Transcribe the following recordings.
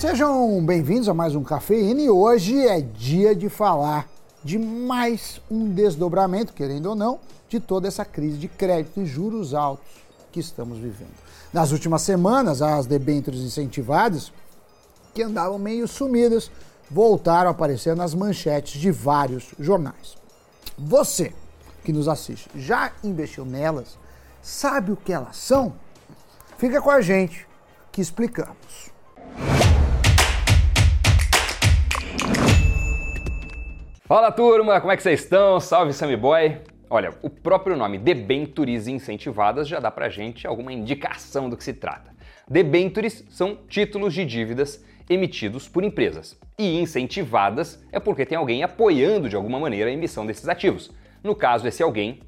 Sejam bem-vindos a mais um Cafeína e hoje é dia de falar de mais um desdobramento, querendo ou não, de toda essa crise de crédito e juros altos que estamos vivendo. Nas últimas semanas, as debêntures incentivadas, que andavam meio sumidas, voltaram a aparecer nas manchetes de vários jornais. Você que nos assiste já investiu nelas? Sabe o que elas são? Fica com a gente que explicamos. Fala turma, como é que vocês estão? Salve Sammy Boy! Olha, o próprio nome debentures incentivadas já dá pra gente alguma indicação do que se trata. Debentures são títulos de dívidas emitidos por empresas. E incentivadas é porque tem alguém apoiando de alguma maneira a emissão desses ativos. No caso, esse alguém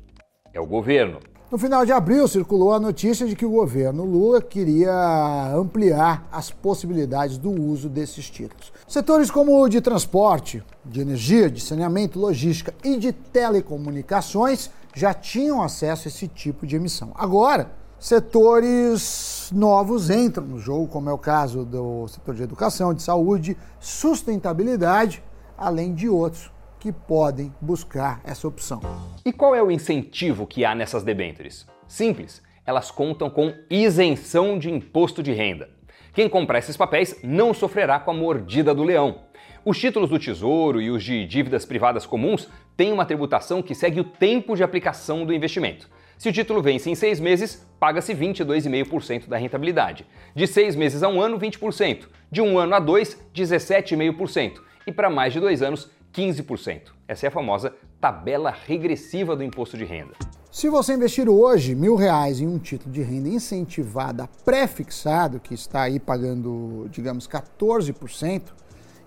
é o governo. No final de abril, circulou a notícia de que o governo Lula queria ampliar as possibilidades do uso desses títulos. Setores como o de transporte, de energia, de saneamento, logística e de telecomunicações já tinham acesso a esse tipo de emissão. Agora, setores novos entram no jogo, como é o caso do setor de educação, de saúde, sustentabilidade, além de outros que podem buscar essa opção. E qual é o incentivo que há nessas debêntures? Simples, elas contam com isenção de imposto de renda. Quem comprar esses papéis não sofrerá com a mordida do leão. Os títulos do Tesouro e os de dívidas privadas comuns têm uma tributação que segue o tempo de aplicação do investimento. Se o título vence em seis meses, paga-se 22,5% da rentabilidade. De seis meses a um ano, 20%. De um ano a dois, 17,5%. E para mais de dois anos, 15%. Essa é a famosa tabela regressiva do imposto de renda. Se você investir hoje mil reais em um título de renda incentivada pré-fixado, que está aí pagando, digamos, 14%,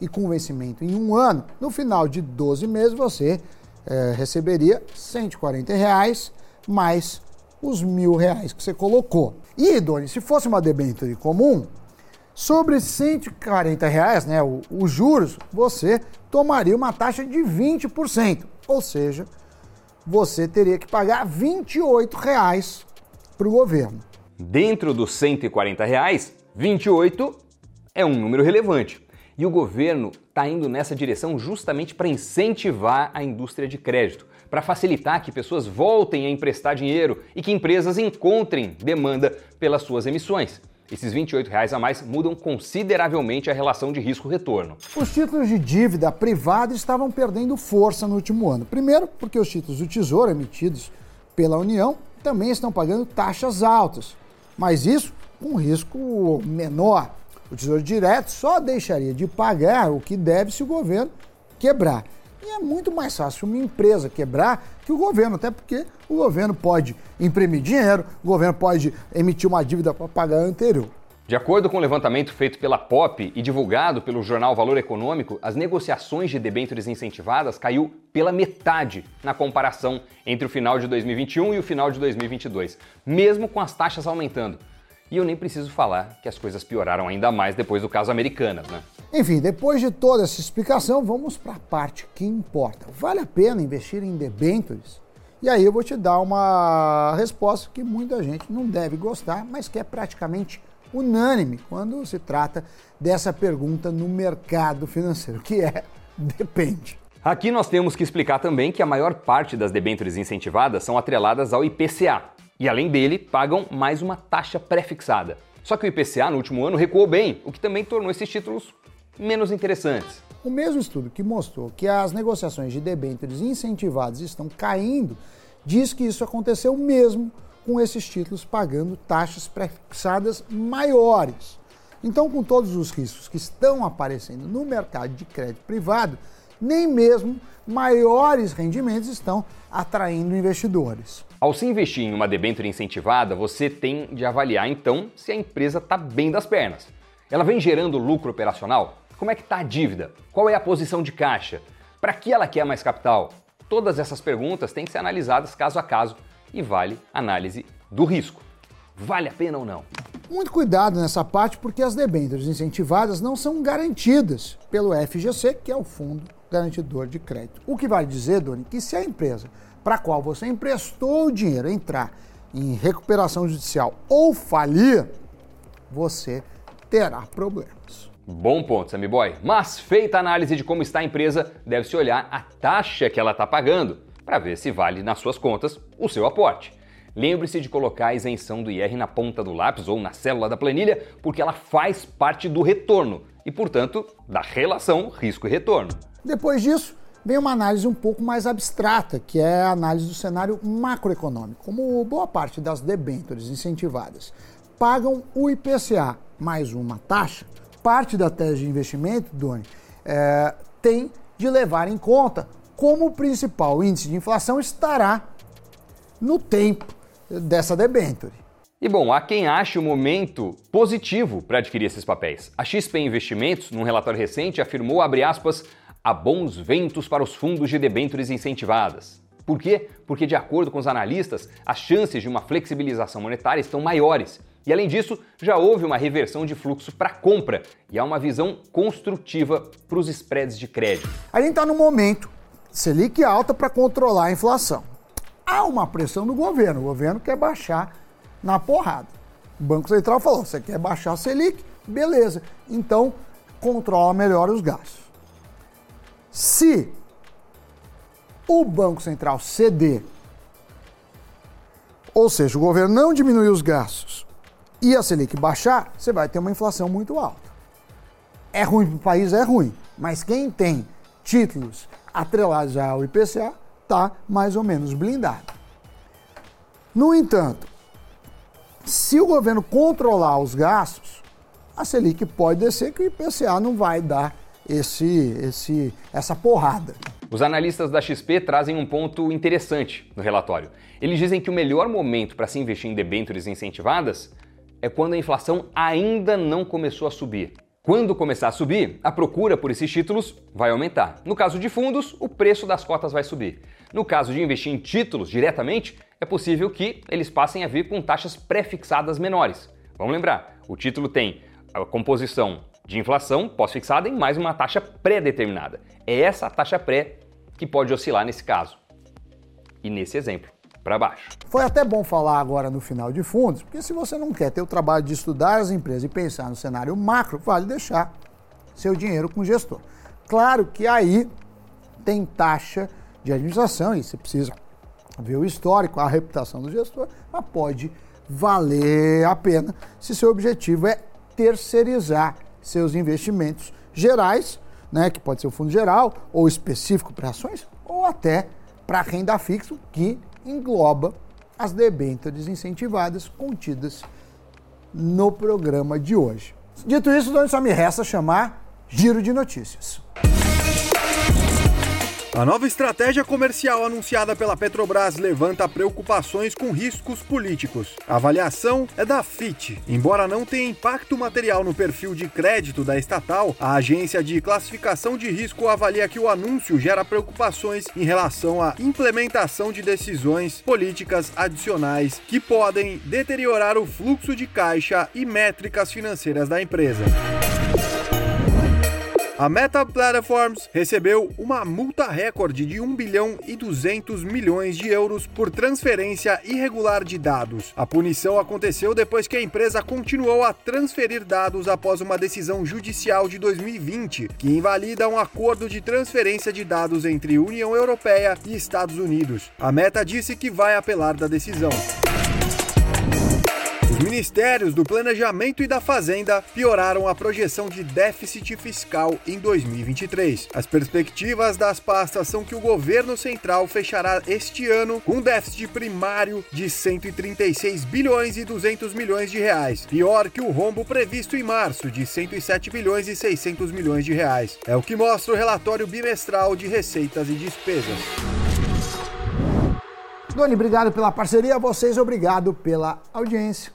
e com vencimento em um ano, no final de 12 meses você é, receberia 140 reais mais os mil reais que você colocou. E, Doni, se fosse uma debênture comum, Sobre 140 reais, né, os juros, você tomaria uma taxa de 20%, ou seja, você teria que pagar 28 reais para o governo. Dentro dos 140 reais, 28 é um número relevante. E o governo está indo nessa direção justamente para incentivar a indústria de crédito, para facilitar que pessoas voltem a emprestar dinheiro e que empresas encontrem demanda pelas suas emissões. Esses 28 reais a mais mudam consideravelmente a relação de risco-retorno. Os títulos de dívida privada estavam perdendo força no último ano. Primeiro, porque os títulos do Tesouro emitidos pela União também estão pagando taxas altas, mas isso com um risco menor. O Tesouro Direto só deixaria de pagar o que deve se o governo quebrar. E é muito mais fácil uma empresa quebrar que o governo, até porque o governo pode imprimir dinheiro, o governo pode emitir uma dívida para pagar a anterior. De acordo com o levantamento feito pela POP e divulgado pelo jornal Valor Econômico, as negociações de debêntures incentivadas caiu pela metade na comparação entre o final de 2021 e o final de 2022, mesmo com as taxas aumentando. E eu nem preciso falar que as coisas pioraram ainda mais depois do caso Americanas, né? Enfim, depois de toda essa explicação, vamos para a parte que importa. Vale a pena investir em debêntures? E aí eu vou te dar uma resposta que muita gente não deve gostar, mas que é praticamente unânime quando se trata dessa pergunta no mercado financeiro, que é depende. Aqui nós temos que explicar também que a maior parte das debêntures incentivadas são atreladas ao IPCA e além dele pagam mais uma taxa pré-fixada. Só que o IPCA no último ano recuou bem, o que também tornou esses títulos menos interessantes. O mesmo estudo que mostrou que as negociações de debêntures incentivadas estão caindo diz que isso aconteceu mesmo com esses títulos pagando taxas prefixadas maiores. Então, com todos os riscos que estão aparecendo no mercado de crédito privado, nem mesmo maiores rendimentos estão atraindo investidores. Ao se investir em uma debênture incentivada, você tem de avaliar então se a empresa está bem das pernas. Ela vem gerando lucro operacional? Como é que está a dívida? Qual é a posição de caixa? Para que ela quer mais capital? Todas essas perguntas têm que ser analisadas caso a caso e vale análise do risco. Vale a pena ou não? Muito cuidado nessa parte, porque as debêntures incentivadas não são garantidas pelo FGC, que é o Fundo Garantidor de Crédito. O que vale dizer, Doni, que se a empresa para a qual você emprestou o dinheiro entrar em recuperação judicial ou falir, você terá problemas. Bom ponto, Sammy Boy. Mas feita a análise de como está a empresa, deve-se olhar a taxa que ela está pagando para ver se vale nas suas contas o seu aporte. Lembre-se de colocar a isenção do IR na ponta do lápis ou na célula da planilha, porque ela faz parte do retorno e, portanto, da relação risco e retorno. Depois disso, vem uma análise um pouco mais abstrata, que é a análise do cenário macroeconômico, como boa parte das debêntures incentivadas pagam o IPCA mais uma taxa, parte da tese de investimento, Doni, é, tem de levar em conta como o principal índice de inflação estará no tempo dessa debenture. E bom, há quem ache o momento positivo para adquirir esses papéis. A XP Investimentos, num relatório recente, afirmou, abre aspas, há bons ventos para os fundos de debêntures incentivadas. Por quê? Porque, de acordo com os analistas, as chances de uma flexibilização monetária estão maiores. E além disso, já houve uma reversão de fluxo para compra e há uma visão construtiva para os spreads de crédito. A gente está no momento Selic alta para controlar a inflação. Há uma pressão do governo, o governo quer baixar na porrada. O Banco Central falou: você quer baixar a Selic? Beleza. Então, controla melhor os gastos. Se o Banco Central ceder, ou seja, o governo não diminuir os gastos e a Selic baixar, você vai ter uma inflação muito alta. É ruim para o país? É ruim. Mas quem tem títulos atrelados ao IPCA está mais ou menos blindado. No entanto, se o governo controlar os gastos, a Selic pode descer que o IPCA não vai dar esse, esse, essa porrada. Os analistas da XP trazem um ponto interessante no relatório. Eles dizem que o melhor momento para se investir em debêntures incentivadas é quando a inflação ainda não começou a subir. Quando começar a subir, a procura por esses títulos vai aumentar. No caso de fundos, o preço das cotas vai subir. No caso de investir em títulos diretamente, é possível que eles passem a vir com taxas pré-fixadas menores. Vamos lembrar, o título tem a composição de inflação pós-fixada em mais uma taxa pré-determinada. É essa taxa pré que pode oscilar nesse caso. E nesse exemplo, para baixo. Foi até bom falar agora no final de fundos, porque se você não quer ter o trabalho de estudar as empresas e pensar no cenário macro, vale deixar seu dinheiro com o gestor. Claro que aí tem taxa de administração e você precisa ver o histórico, a reputação do gestor, mas pode valer a pena se seu objetivo é terceirizar seus investimentos gerais, né, que pode ser o fundo geral ou específico para ações, ou até para renda fixa, que engloba as debêntures incentivadas contidas no programa de hoje. Dito isso, só me resta chamar Giro de Notícias. A nova estratégia comercial anunciada pela Petrobras levanta preocupações com riscos políticos. A avaliação é da FIT. Embora não tenha impacto material no perfil de crédito da estatal, a agência de classificação de risco avalia que o anúncio gera preocupações em relação à implementação de decisões políticas adicionais que podem deteriorar o fluxo de caixa e métricas financeiras da empresa. A Meta Platforms recebeu uma multa recorde de 1 bilhão e 200 milhões de euros por transferência irregular de dados. A punição aconteceu depois que a empresa continuou a transferir dados após uma decisão judicial de 2020 que invalida um acordo de transferência de dados entre União Europeia e Estados Unidos. A Meta disse que vai apelar da decisão. Os ministérios do Planejamento e da Fazenda pioraram a projeção de déficit fiscal em 2023. As perspectivas das pastas são que o governo central fechará este ano com um déficit primário de 136 bilhões e 200 milhões de reais, pior que o rombo previsto em março de 107 bilhões e 600 milhões de reais. É o que mostra o relatório bimestral de receitas e despesas. Doni, obrigado pela parceria. Vocês, obrigado pela audiência